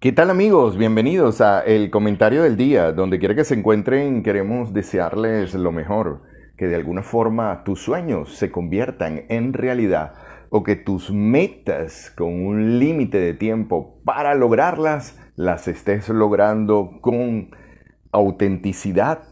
¿Qué tal amigos? Bienvenidos a El Comentario del Día. Donde quiera que se encuentren, queremos desearles lo mejor, que de alguna forma tus sueños se conviertan en realidad o que tus metas con un límite de tiempo para lograrlas las estés logrando con autenticidad,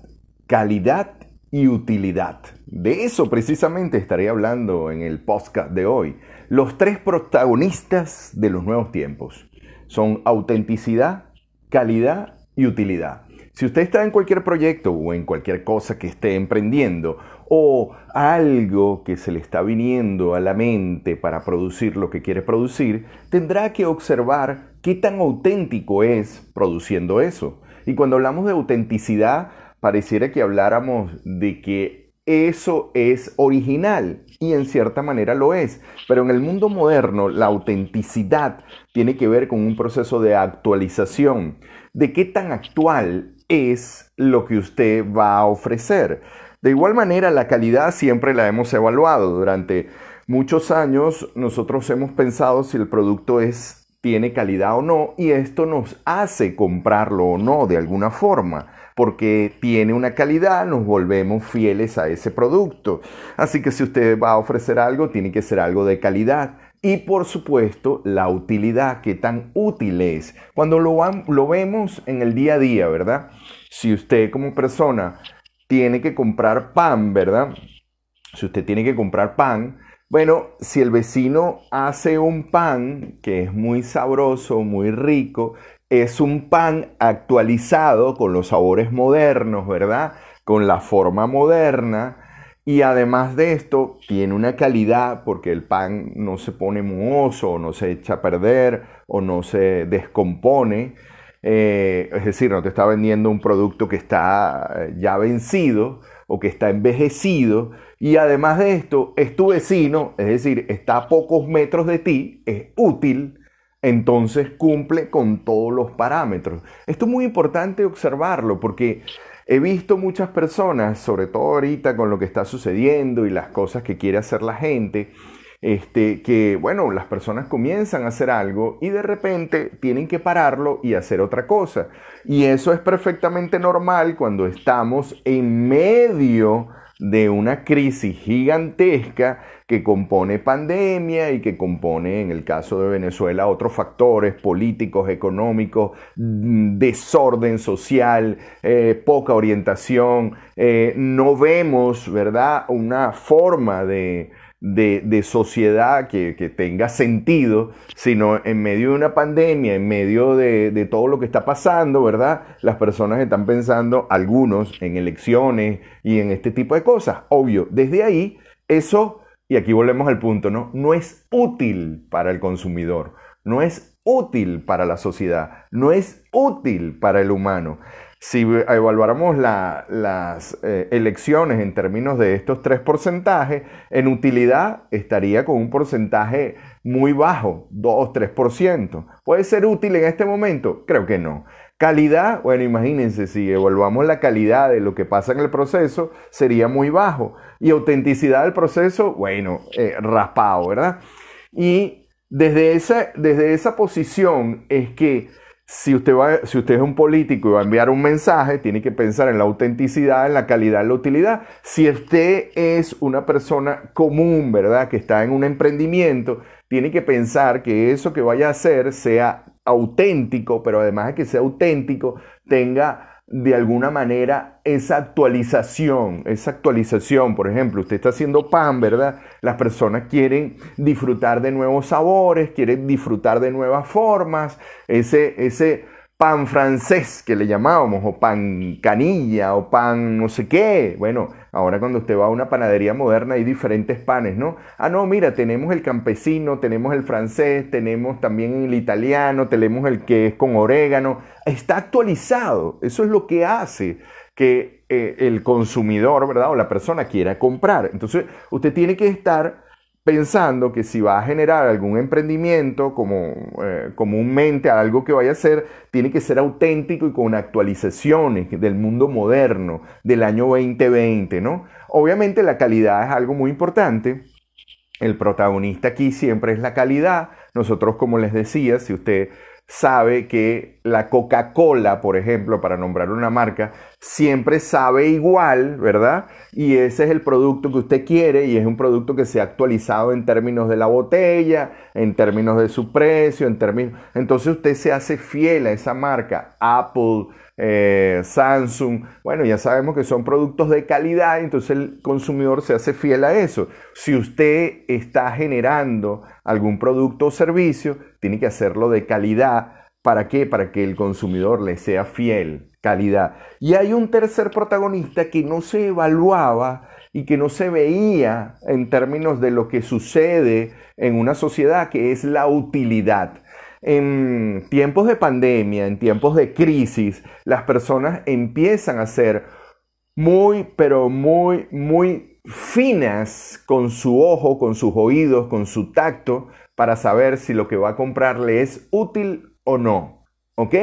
calidad y utilidad. De eso precisamente estaré hablando en el podcast de hoy. Los tres protagonistas de los nuevos tiempos son autenticidad, calidad y utilidad. Si usted está en cualquier proyecto o en cualquier cosa que esté emprendiendo o algo que se le está viniendo a la mente para producir lo que quiere producir, tendrá que observar qué tan auténtico es produciendo eso. Y cuando hablamos de autenticidad, pareciera que habláramos de que eso es original y en cierta manera lo es. Pero en el mundo moderno la autenticidad tiene que ver con un proceso de actualización. ¿De qué tan actual es lo que usted va a ofrecer? De igual manera, la calidad siempre la hemos evaluado. Durante muchos años nosotros hemos pensado si el producto es tiene calidad o no y esto nos hace comprarlo o no de alguna forma porque tiene una calidad, nos volvemos fieles a ese producto. Así que si usted va a ofrecer algo, tiene que ser algo de calidad. Y por supuesto, la utilidad, qué tan útil es. Cuando lo, lo vemos en el día a día, ¿verdad? Si usted como persona tiene que comprar pan, ¿verdad? Si usted tiene que comprar pan, bueno, si el vecino hace un pan que es muy sabroso, muy rico, es un pan actualizado con los sabores modernos, ¿verdad? Con la forma moderna. Y además de esto, tiene una calidad porque el pan no se pone mohoso, o no se echa a perder, o no se descompone. Eh, es decir, no te está vendiendo un producto que está eh, ya vencido o que está envejecido. Y además de esto, es tu vecino, es decir, está a pocos metros de ti, es útil entonces cumple con todos los parámetros. Esto es muy importante observarlo porque he visto muchas personas, sobre todo ahorita con lo que está sucediendo y las cosas que quiere hacer la gente, este, que, bueno, las personas comienzan a hacer algo y de repente tienen que pararlo y hacer otra cosa. Y eso es perfectamente normal cuando estamos en medio de una crisis gigantesca que compone pandemia y que compone, en el caso de Venezuela, otros factores políticos, económicos, mm, desorden social, eh, poca orientación. Eh, no vemos, ¿verdad?, una forma de, de, sociedad que, tenga sentido, sino en medio de una pandemia, en medio de, de, todo lo que está pasando, ¿verdad? Las personas están pensando, algunos, en elecciones y en este tipo de cosas. Obvio, desde ahí, eso, y aquí volvemos al punto, ¿no? No es útil para el consumidor, no es útil para la sociedad, no es útil para el humano. Si evaluáramos las eh, elecciones en términos de estos tres porcentajes, en utilidad estaría con un porcentaje muy bajo, 2-3%. ¿Puede ser útil en este momento? Creo que no. Calidad, bueno, imagínense, si evaluamos la calidad de lo que pasa en el proceso, sería muy bajo. Y autenticidad del proceso, bueno, eh, raspado, ¿verdad? Y desde esa, desde esa posición es que si usted, va, si usted es un político y va a enviar un mensaje, tiene que pensar en la autenticidad, en la calidad, en la utilidad. Si usted es una persona común, ¿verdad? Que está en un emprendimiento, tiene que pensar que eso que vaya a hacer sea auténtico, pero además de que sea auténtico, tenga de alguna manera esa actualización, esa actualización, por ejemplo, usted está haciendo pan, ¿verdad? Las personas quieren disfrutar de nuevos sabores, quieren disfrutar de nuevas formas, ese, ese pan francés que le llamábamos, o pan canilla, o pan no sé qué. Bueno, ahora cuando usted va a una panadería moderna hay diferentes panes, ¿no? Ah, no, mira, tenemos el campesino, tenemos el francés, tenemos también el italiano, tenemos el que es con orégano. Está actualizado. Eso es lo que hace que eh, el consumidor, ¿verdad? O la persona quiera comprar. Entonces, usted tiene que estar pensando que si va a generar algún emprendimiento como eh, comúnmente algo que vaya a hacer, tiene que ser auténtico y con actualizaciones del mundo moderno del año 2020, ¿no? Obviamente la calidad es algo muy importante. El protagonista aquí siempre es la calidad. Nosotros, como les decía, si usted sabe que la Coca-Cola, por ejemplo, para nombrar una marca, siempre sabe igual, ¿verdad? Y ese es el producto que usted quiere y es un producto que se ha actualizado en términos de la botella, en términos de su precio, en términos... Entonces usted se hace fiel a esa marca, Apple, eh, Samsung, bueno, ya sabemos que son productos de calidad, entonces el consumidor se hace fiel a eso. Si usted está generando algún producto o servicio, tiene que hacerlo de calidad. ¿Para qué? Para que el consumidor le sea fiel, Y hay un tercer protagonista que no se evaluaba y que no se veía en términos de lo que sucede en una sociedad, que es la utilidad. En tiempos de pandemia, en tiempos de crisis, las personas empiezan a ser muy, pero muy, muy finas con su ojo, con sus oídos, con su tacto, para saber si lo que va a comprar le es útil o no. ¿Ok?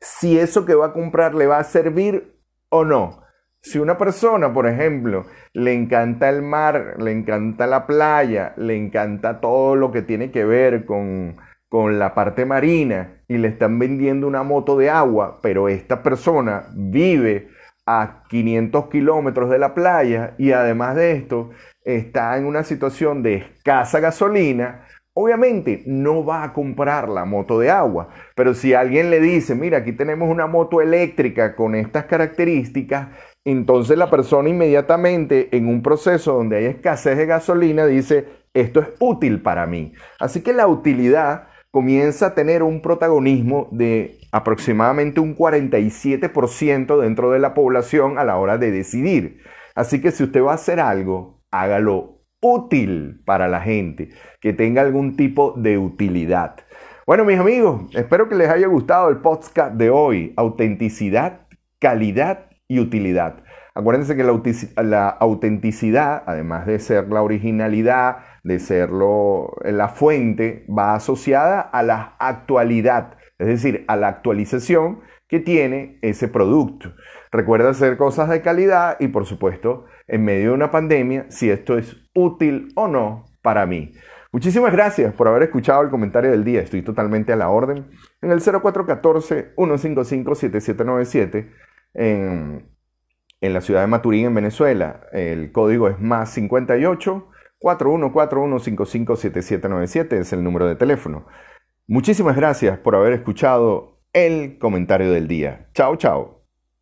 Si eso que va a comprar le va a servir o no. Si una persona, por ejemplo, le encanta el mar, le encanta la playa, le encanta todo lo que tiene que ver con, con la parte marina y le están vendiendo una moto de agua, pero esta persona vive a 500 kilómetros de la playa y además de esto está en una situación de escasa gasolina, obviamente no va a comprar la moto de agua. Pero si alguien le dice, mira, aquí tenemos una moto eléctrica con estas características, entonces la persona inmediatamente en un proceso donde hay escasez de gasolina dice, esto es útil para mí. Así que la utilidad comienza a tener un protagonismo de aproximadamente un 47% dentro de la población a la hora de decidir. Así que si usted va a hacer algo, hágalo útil para la gente, que tenga algún tipo de utilidad. Bueno, mis amigos, espero que les haya gustado el podcast de hoy. Autenticidad, calidad y utilidad. Acuérdense que la, autenticidad, además de ser la originalidad, de ser la fuente, va asociada a la actualidad, es decir, a la actualización que tiene ese producto. Recuerda hacer cosas de calidad y, por supuesto, en medio de una pandemia, si esto es útil o no para mí. Muchísimas gracias por haber escuchado el comentario del día. Estoy totalmente a la orden en el 0414-155-7797 en en la ciudad de Maturín, en Venezuela. El código es más 58 4141 557797, es el número de teléfono. Muchísimas gracias por haber escuchado el comentario del día. Chao, chao.